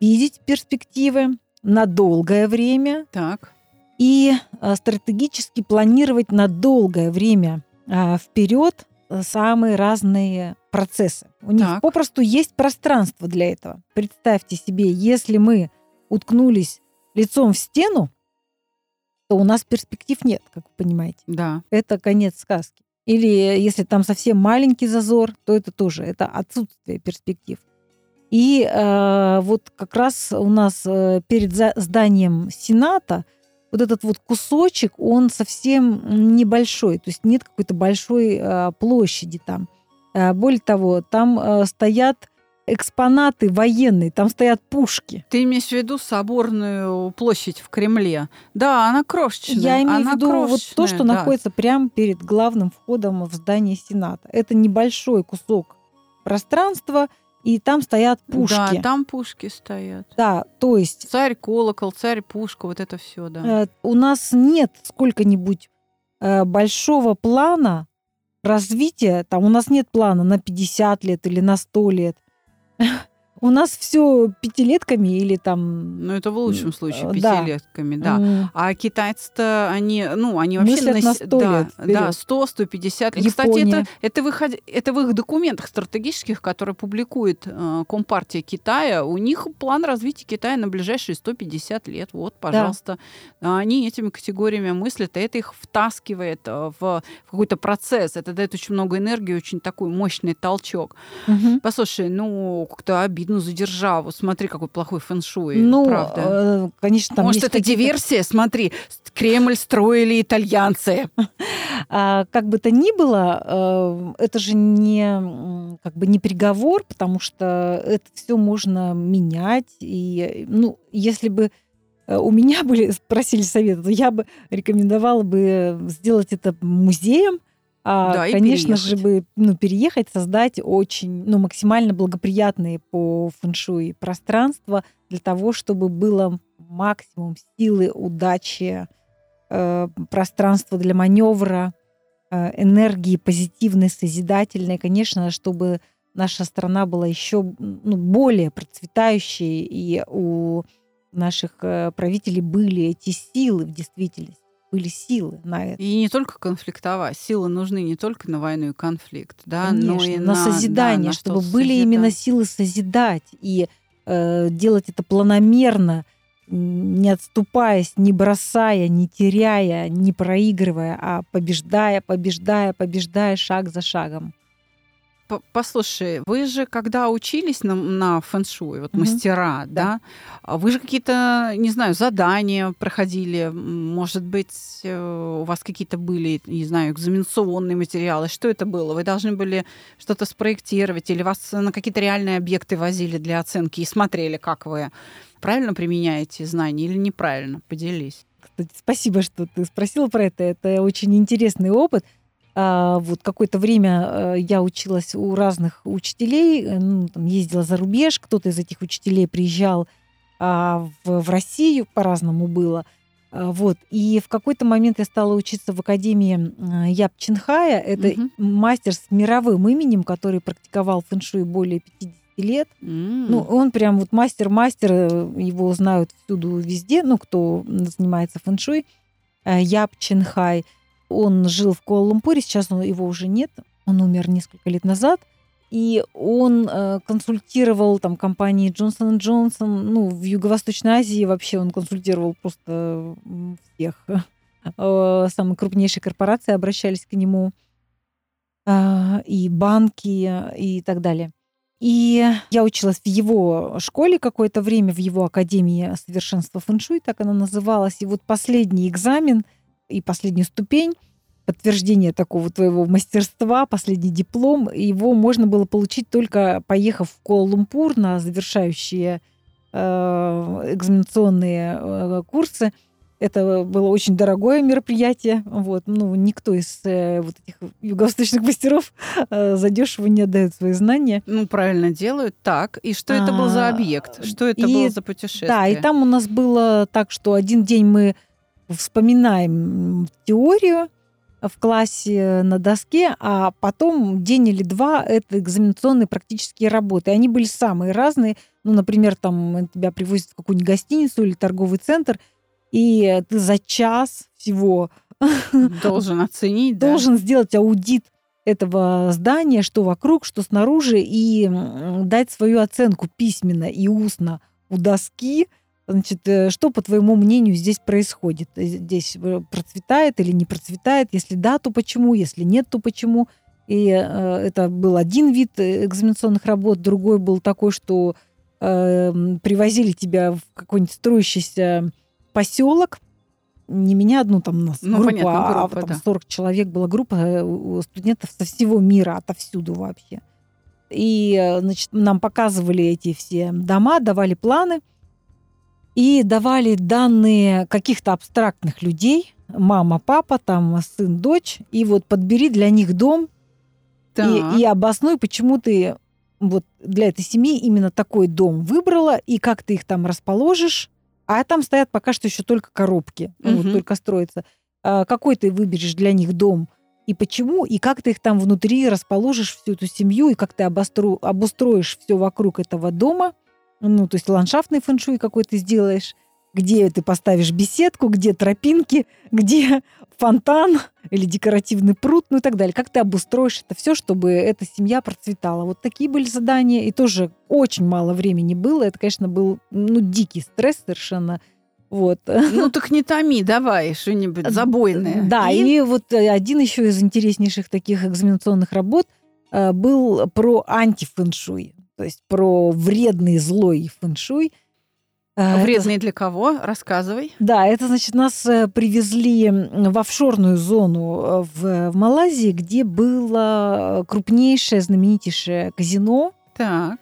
видеть перспективы на долгое время, Так. и э, стратегически планировать на долгое время вперед э, самые разные процессы. У них Так. попросту есть пространство для этого. Представьте себе, если мы уткнулись лицом в стену, то у нас перспектив нет, как вы понимаете. Да. Это конец сказки. Или если там совсем маленький зазор, то это тоже это отсутствие перспектив. И э, вот как раз у нас э, перед зданием Сената вот этот вот кусочек, он совсем небольшой, то есть нет какой-то большой э, площади там. Э, более того, там э, стоят экспонаты военные, там стоят пушки. Ты имеешь в виду соборную площадь в Кремле? Да, она крошечная. Я имею она в виду вот то, что да. находится прямо перед главным входом в здание Сената. Это небольшой кусок пространства, и там стоят пушки. Да, там пушки стоят. Да, то есть Царь колокол, царь пушка, вот это все, да. э, у нас нет сколько-нибудь э, большого плана развития. Там у нас нет плана на 50 лет или на 100 лет. У нас все пятилетками или там... Ну, это в лучшем случае, э, да. пятилетками, да. м, А китайцы-то, они, ну, они вообще... Мыслят на с- 100 да, лет да, вперед. 100, 150 лет. Кстати, это, это, выход, это в их документах стратегических, которые публикует э, Компартия Китая, у них план развития Китая на ближайшие 150 лет. Вот, пожалуйста. А Они этими категориями мыслят, и это их втаскивает э, в, в какой-то процесс. Это дает очень много энергии, очень такой мощный толчок. мгм. Послушай, ну, как-то обидно за державу. Смотри, какой плохой фэншуй, Ну, правда. э, конечно, там Может, это диверсия? Смотри, Кремль строили итальянцы. А, как бы то ни было, э, это же не как бы не приговор, потому что это все можно менять. И ну, если бы э, у меня были спросили совета, то я бы рекомендовала бы сделать это музеем. А, Да, конечно же, бы ну, переехать, создать очень, ну, максимально благоприятные по фэншуй пространства для того, чтобы было максимум силы, удачи, э, пространства для маневра, э, энергии позитивной, созидательной, конечно, чтобы наша страна была еще ну, более процветающей, и у наших э, правителей были эти силы в действительности. Были силы на это. И не только конфликтовать. Силы нужны не только на войну и конфликт, да, Конечно, но и на, на созидание, да, на чтобы что были созидать. именно силы созидать и э, делать это планомерно, не отступаясь, не бросая, не теряя, не проигрывая, а побеждая, побеждая, побеждая шаг за шагом. Послушай, вы же когда учились на, на фэншуй, вот Мгм. мастера, да, а вы же какие-то, не знаю, задания проходили, может быть, э, у вас какие-то были, не знаю, экзаменационные материалы, что это было? Вы должны были что-то спроектировать или вас на какие-то реальные объекты возили для оценки и смотрели, как вы правильно применяете знания или неправильно? Поделись. Спасибо, что ты спросила про это. Это очень интересный опыт. А, вот какое-то время э, я училась у разных учителей, э, ну, там, ездила за рубеж, кто-то из этих учителей приезжал а, в, в Россию, по-разному было. А, Вот. И в какой-то момент я стала учиться в Академии э, Яб Чинхая. Это Мгм. мастер с мировым именем, который практиковал фэншуй более 50 лет. М. Ну, он прям вот мастер-мастер, его знают всюду везде, ну, кто занимается фэншуй. Яб Чинхай. Он жил в Куала-Лумпуре, сейчас его уже нет, он умер несколько лет назад. И он э, консультировал там компании Джонсон Джонсон, ну, в Юго-Восточной Азии вообще он консультировал просто всех. Э, Самые крупнейшие корпорации обращались к нему, а, и банки, и так далее. И я училась в его школе какое-то время, в его академии совершенства фэншуй, так она называлась. И вот последний экзамен и последняя ступень подтверждение такого твоего мастерства, последний диплом, его можно было получить только поехав в Куала-Лумпур на завершающие э, экзаменационные э, курсы. Это было очень дорогое мероприятие. Вот. Ну, никто из э, вот этих юго-восточных мастеров э, задешево не отдает свои знания. Ну, правильно делают. Так, и что это был за А, объект? Что это и- было за путешествие? Да, и там у нас было так, что один день мы вспоминаем теорию в классе на доске, а потом день или два это экзаменационные практические работы. Они были самые разные. Ну, например, там тебя привозят в какую-нибудь гостиницу или торговый центр, и ты за час всего Должен оценить, да? должен сделать аудит этого здания, что вокруг, что снаружи, и дать свою оценку письменно и устно у доски. Значит, э, что, по твоему мнению, здесь происходит? Э, Здесь э, процветает или не процветает? Если да, то почему? Если нет, то почему? И это был один вид экзаменационных работ, другой был такой, что э, м, привозили тебя в какой-нибудь строящийся поселок, не меня одну, там нас Ну, группа, понятно, а группа, там да. 40 человек была группа студентов со всего мира, отовсюду вообще. И, значит, нам показывали эти все дома, давали планы и давали данные каких-то абстрактных людей, мама, папа, там сын, дочь, и вот подбери для них дом Так. и, и обоснуй, почему ты вот для этой семьи именно такой дом выбрала, и как ты их там расположишь. А там стоят пока что еще только коробки, ну, вот только строятся. А какой ты выберешь для них дом и почему, и как ты их там внутри расположишь, всю эту семью, и как ты обостру, обустроишь все вокруг этого дома. Ну, то есть ландшафтный фэншуй какой ты сделаешь, где ты поставишь беседку, где тропинки, где фонтан или декоративный пруд, ну и так далее. Как ты обустроишь это все, чтобы эта семья процветала. Вот такие были задания, и тоже очень мало времени было. Это, конечно, был ну, дикий стресс совершенно. Вот. Ну так не томи, давай что-нибудь забойное. Да, и, вот э, один еще из интереснейших таких экзаменационных работ э, был про антифэншуй, то есть про вредный злой фэншуй. Э, это- Вредные для кого? Рассказывай. Да, это значит, нас э, привезли в офшорную зону э, в, в Малайзии, где было крупнейшее, знаменитейшее казино, Так.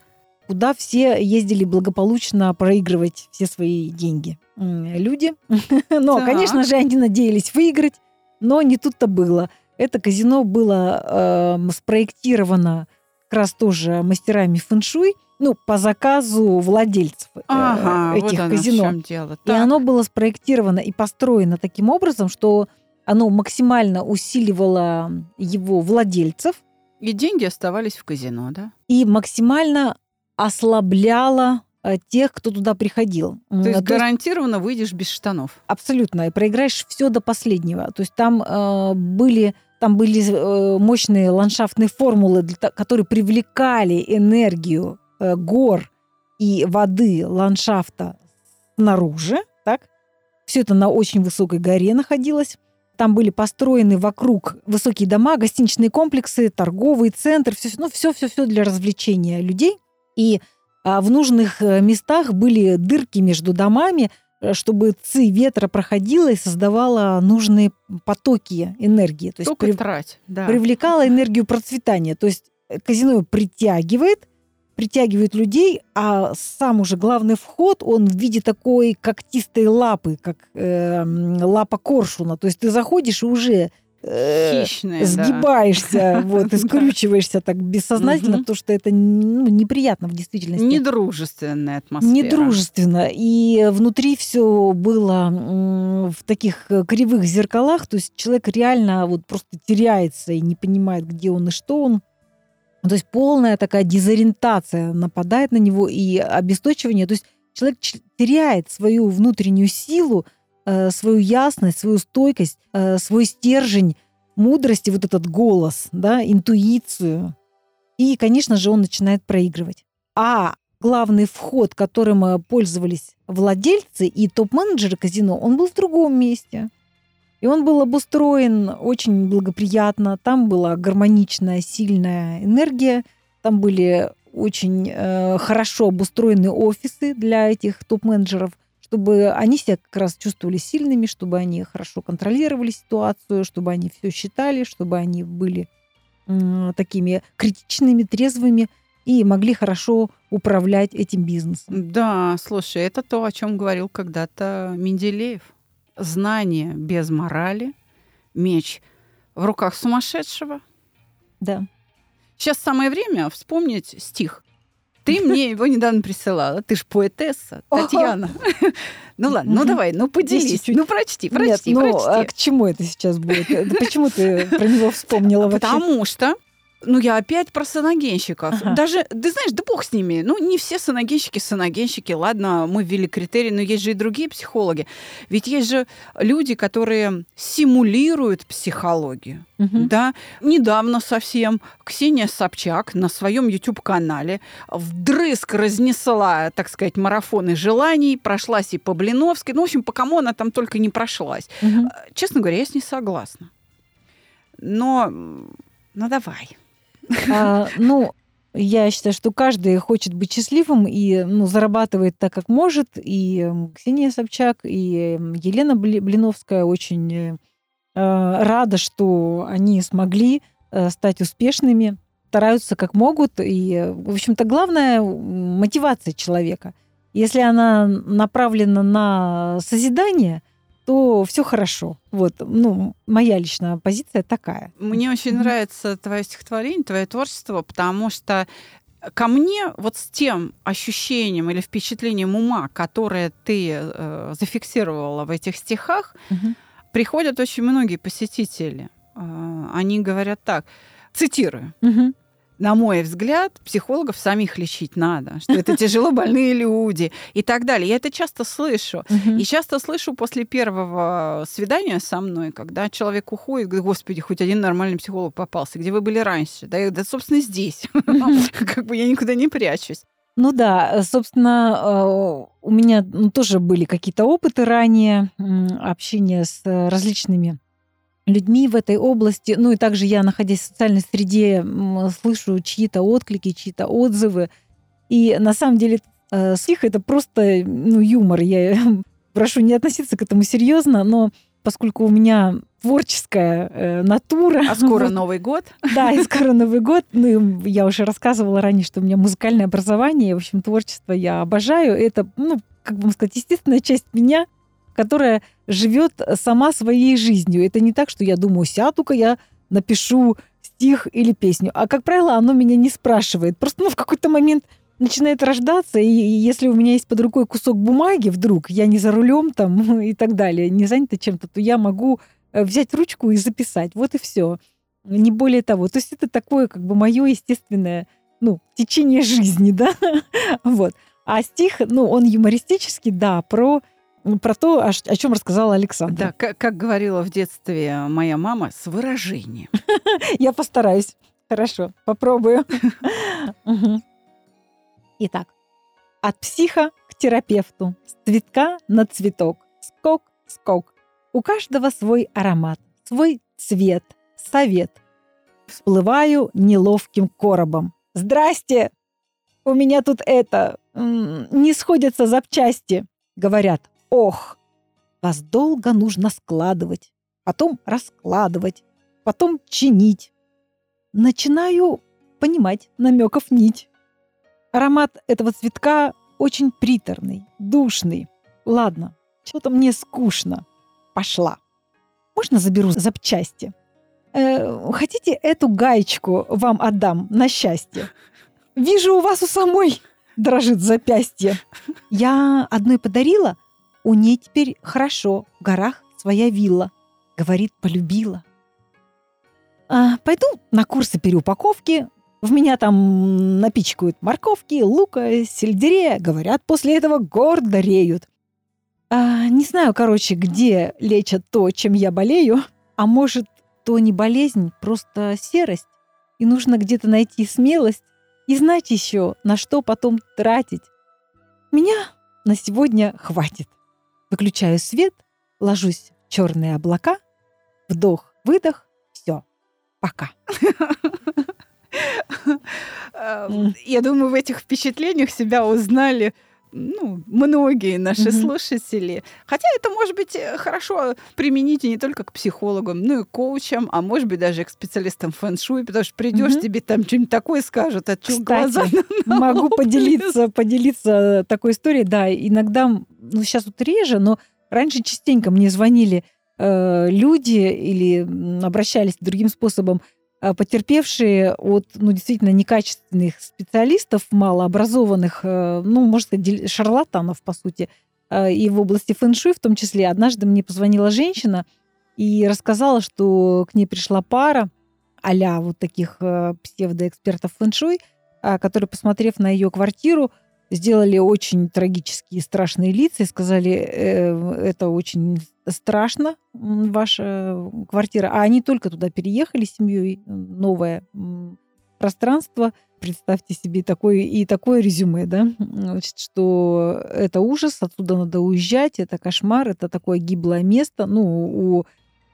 куда все ездили благополучно проигрывать все свои деньги. Люди. Но, Так. конечно же, они надеялись выиграть, но не тут-то было. Это казино было эм, спроектировано как раз тоже мастерами фэншуй, ну, по заказу владельцев э, Ага, этих вот оно казино. в чем дело. И оно было спроектировано и построено таким образом, что оно максимально усиливало его владельцев И деньги оставались в казино, да? и максимально ослабляло э, тех, кто туда приходил. То есть гарантированно выйдешь без штанов. Абсолютно. И проиграешь все до последнего. То есть там э, были там были э, мощные ландшафтные формулы, которые привлекали энергию э, гор и воды ландшафта снаружи, так? Все это на очень высокой горе находилось. Там были построены вокруг высокие дома, гостиничные комплексы, торговый центр, все, ну, все, все, все для развлечения людей. И а, в нужных э, местах были дырки между домами, чтобы ци ветра проходила и создавала нужные потоки энергии. То есть при... трать, да. привлекала энергию процветания. То есть э, казино притягивает, притягивает людей, а сам уже главный вход, он в виде такой когтистой лапы, как э, лапа коршуна. То есть ты заходишь и уже э, Хищная, сгибаешься, да. вот, и скручиваешься так бессознательно, потому что это ну, неприятно в действительности. Недружественная атмосфера. Недружественно. И внутри все было в таких кривых зеркалах, то есть человек реально вот просто теряется и не понимает, где он и что он. То есть полная такая дезориентация нападает на него и обесточивание. То есть человек теряет свою внутреннюю силу, э, свою ясность, свою стойкость, э, свой стержень мудрости, вот этот голос, да, интуицию. И, конечно же, он начинает проигрывать. А главный вход, которым э, пользовались владельцы и топ-менеджеры казино, он был в другом месте. И он был обустроен очень благоприятно. Там была гармоничная, сильная энергия. Там были очень э, хорошо обустроены офисы для этих топ-менеджеров, чтобы они себя как раз чувствовали сильными, чтобы они хорошо контролировали ситуацию, чтобы они все считали, чтобы они были такими критичными, трезвыми и могли хорошо управлять этим бизнесом. Да, слушай, это то, о чем говорил когда-то Менделеев знание без морали, меч в руках сумасшедшего. Да. Сейчас самое время вспомнить стих. Ты мне его недавно присылала. Ты ж поэтесса, Татьяна. Ну ладно, ну давай, ну поделись. Ну прочти, прочти, ну а к чему это сейчас будет? Почему ты про него вспомнила вообще? Потому что ну, я опять про саногенщиков. Ага. Даже, ты знаешь, да бог с ними. Ну, не все саногенщики саногенщики. Ладно, мы ввели критерии, но есть же и другие психологи. Ведь есть же люди, которые симулируют психологию. Угу. Да? Недавно совсем Ксения Собчак на своем YouTube-канале вдрызг разнесла, так сказать, марафоны желаний, прошлась и по Блиновской. Ну, в общем, по кому она там только не прошлась. Угу. Честно говоря, я с ней согласна. Но, ну давай. А, ну, я считаю, что каждый хочет быть счастливым и ну, зарабатывает так, как может. И Ксения Собчак, и Елена Блиновская очень э, рада, что они смогли э, стать успешными, стараются как могут. И, в общем-то, главное мотивация человека. Если она направлена на созидание, то все хорошо. Вот, ну, моя личная позиция такая. Мне очень mm-hmm. нравится твое стихотворение, твое творчество, потому что ко мне вот с тем ощущением или впечатлением ума, которое ты э, зафиксировала в этих стихах, mm-hmm. приходят очень многие посетители. Э, они говорят так, цитирую. Mm-hmm на мой взгляд, психологов самих лечить надо, что это тяжело больные люди и так далее. Я это часто слышу. И часто слышу после первого свидания со мной, когда человек уходит, говорит, господи, хоть один нормальный психолог попался. Где вы были раньше? Да, да собственно, здесь. Как бы я никуда не прячусь. Ну да, собственно, э, у меня ну, тоже были какие-то опыты ранее общения с различными людьми в этой области. Ну и также я, находясь в социальной среде, слышу чьи-то отклики, чьи-то отзывы. И на самом деле э, стих это просто ну, юмор. Я прошу не относиться к этому серьезно, но поскольку у меня творческая э, натура. А скоро вот, Новый год. Да, и скоро Новый год. Ну, я уже рассказывала ранее, что у меня музыкальное образование, в общем, творчество я обожаю. Это, ну, как бы сказать, естественная часть меня — которая живет сама своей жизнью. Это не так, что я думаю, сяду-ка я напишу стих или песню. А, как правило, оно меня не спрашивает. Просто ну, в какой-то момент начинает рождаться, и если у меня есть под рукой кусок бумаги вдруг, я не за рулем там и так далее, не занята чем-то, то я могу э, взять ручку и записать. Вот и все. Не более того. То есть это такое как бы мое естественное ну, течение жизни, да, вот. А стих, ну, он юмористический, да, про, про то, о, чем рассказала Александра. Да, как, как говорила в детстве моя мама, с выражением. Я постараюсь. Хорошо, попробую. Итак, от психа к терапевту, с цветка на цветок, скок, скок. У каждого свой аромат, свой цвет, совет. Всплываю неловким коробом. Здрасте! У меня тут это... Не сходятся запчасти. Говорят, ох, вас долго нужно складывать, потом раскладывать, потом чинить. Начинаю понимать намеков нить. Аромат этого цветка очень приторный, душный. Ладно, что-то мне скучно. Пошла. Можно заберу запчасти? Э, хотите эту гаечку вам отдам на счастье? Вижу, у вас у самой дрожит запястье. Я одной подарила, у ней теперь хорошо, в горах своя вилла. Говорит, полюбила. А, пойду на курсы переупаковки. В меня там напичкают морковки, лука, сельдерея. Говорят, после этого гордо реют. А, не знаю, короче, где лечат то, чем я болею. А может, то не болезнь, просто серость. И нужно где-то найти смелость и знать еще, на что потом тратить. Меня на сегодня хватит. Выключаю свет, ложусь в черные облака, вдох, выдох, все, пока. Эм, я думаю, в этих впечатлениях себя узнали ну, многие наши mm-hmm. слушатели. Хотя это может быть э, хорошо применить не только к психологам, но и к коучам, а может быть даже к специалистам фэн-шуй, потому что придешь, mm-hmm. тебе там что-нибудь такое скажут, от чего глаза могу поделиться, поделиться такой историей. Да, иногда, ну сейчас вот реже, но раньше частенько мне звонили э, люди или обращались другим способом потерпевшие от, ну, действительно, некачественных специалистов, малообразованных, э, ну, можно сказать, шарлатанов, по сути, э, и в области фэншуй в том числе. Однажды мне позвонила женщина и рассказала, что к ней пришла пара а вот таких псевдоэкспертов фэншуй, которые, посмотрев на ее квартиру, сделали очень трагические страшные лица и сказали, э, это очень страшно, ваша квартира. А они только туда переехали с семьей, новое пространство. Представьте себе такое и такое резюме, да, Значит, что это ужас, отсюда надо уезжать, это кошмар, это такое гиблое место. Ну, у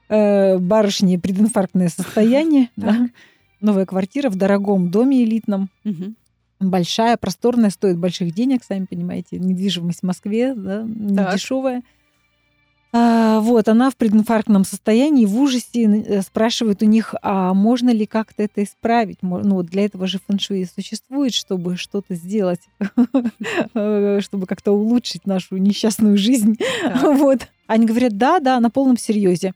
э, барышни прединфарктное состояние, да. Новая квартира в дорогом доме элитном большая, просторная, стоит больших денег, сами понимаете, недвижимость в Москве, да, не так. дешевая. А, вот, она в прединфарктном состоянии, в ужасе, э, спрашивает у них, а можно ли как-то это исправить? Ну, вот для этого же фэншуй существует, чтобы что-то сделать, э, чтобы как-то улучшить нашу несчастную жизнь. Вот. Они говорят, да, да, на полном серьезе.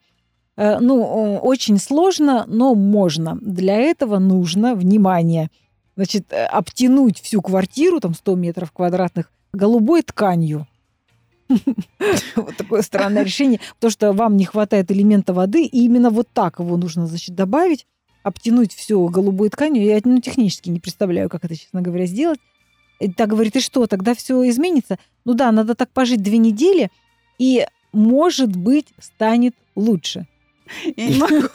Э, ну, очень сложно, но можно. Для этого нужно внимание – значит, э, обтянуть всю квартиру, там 100 метров квадратных, голубой тканью. Вот такое странное решение, потому что вам не хватает элемента воды, и именно вот так его нужно, значит, добавить, обтянуть все голубой тканью. Я ну, технически не представляю, как это, честно говоря, сделать. И так говорит, и что, тогда все изменится? Ну да, надо так пожить две недели, и, может быть, станет лучше. Я не могу.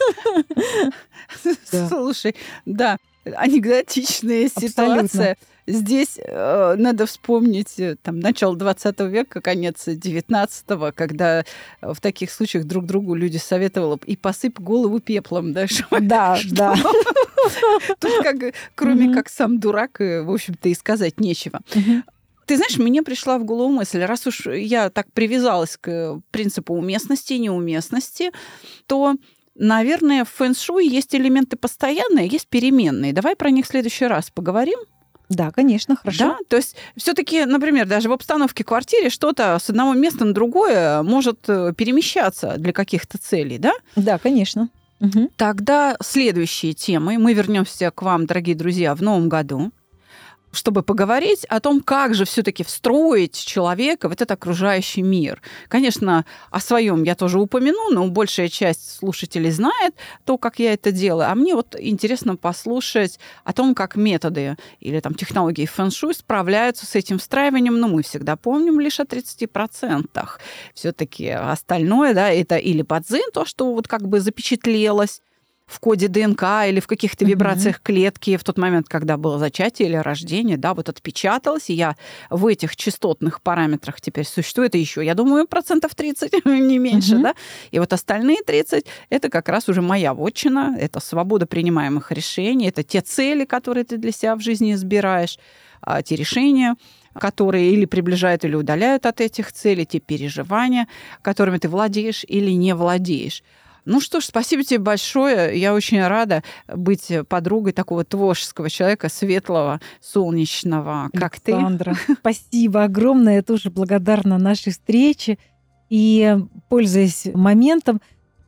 Слушай, да, анекдотичная ситуация. Здесь э, надо вспомнить э, там начало 20 века, конец 19-го, когда в таких случаях друг другу люди советовали и посыпь голову пеплом, да? Да, да. Тут как, кроме как сам дурак, э, в общем-то, и сказать нечего. Ты знаешь, мне пришла в голову мысль, раз уж я так привязалась к принципу уместности и неуместности, то Наверное, в фэн-шуй есть элементы постоянные, есть переменные. Давай про них в следующий раз поговорим. Да, конечно, хорошо. Да, то есть все-таки, например, даже в обстановке квартиры что-то с одного места на другое может э, перемещаться для каких-то целей, да? Да, конечно. Угу. Тогда следующие темы. Мы вернемся к вам, дорогие друзья, в новом году чтобы поговорить о том, как же все-таки встроить человека в этот окружающий мир. Конечно, о своем я тоже упомяну, но большая часть слушателей знает то, как я это делаю. А мне вот интересно послушать о том, как методы или там технологии фэн-шуй справляются с этим встраиванием, но мы всегда помним лишь о 30%. Все-таки остальное, да, это или подзын, то, что вот как бы запечатлелось, в коде ДНК или в каких-то вибрациях клетки в тот момент, когда было зачатие или рождение, да, вот отпечаталось, и я в этих частотных параметрах теперь существую. Это еще, я думаю, процентов 30, не меньше, да. И вот остальные 30 — это как раз уже моя вотчина, это свобода принимаемых решений, это те цели, которые ты для себя в жизни избираешь, а, те решения, которые или приближают, или удаляют от этих целей, те переживания, которыми ты владеешь или не владеешь. Ну что ж, спасибо тебе большое. Я очень рада быть подругой такого творческого человека, светлого, солнечного, как Александра, ты. Спасибо огромное. Я тоже благодарна нашей встрече. И, пользуясь моментом,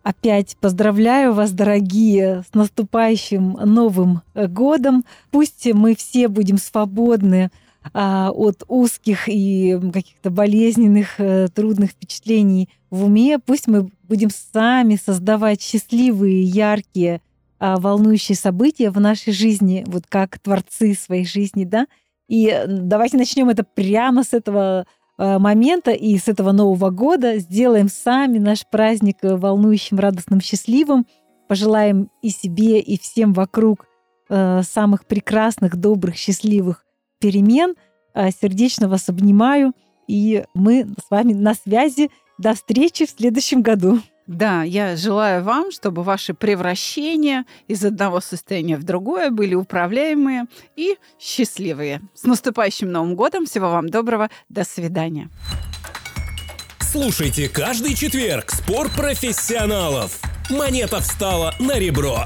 Опять поздравляю вас, дорогие, с наступающим Новым годом. Пусть мы все будем свободны а, от узких и каких-то болезненных, э, трудных впечатлений в уме. Пусть мы будем сами создавать счастливые, яркие, а, волнующие события в нашей жизни, вот как творцы своей жизни, да. И давайте начнем это прямо с этого э, момента и с этого Нового года. Сделаем сами наш праздник э, волнующим, радостным, счастливым. Пожелаем и себе, и всем вокруг самых прекрасных, добрых, счастливых перемен. А, сердечно вас обнимаю. И мы с вами на связи. До встречи в следующем году. Да, я желаю вам, чтобы ваши превращения из одного состояния в другое были управляемые и счастливые. С наступающим Новым годом! Всего вам доброго! До свидания! Слушайте каждый четверг спор профессионалов. Монета встала на ребро.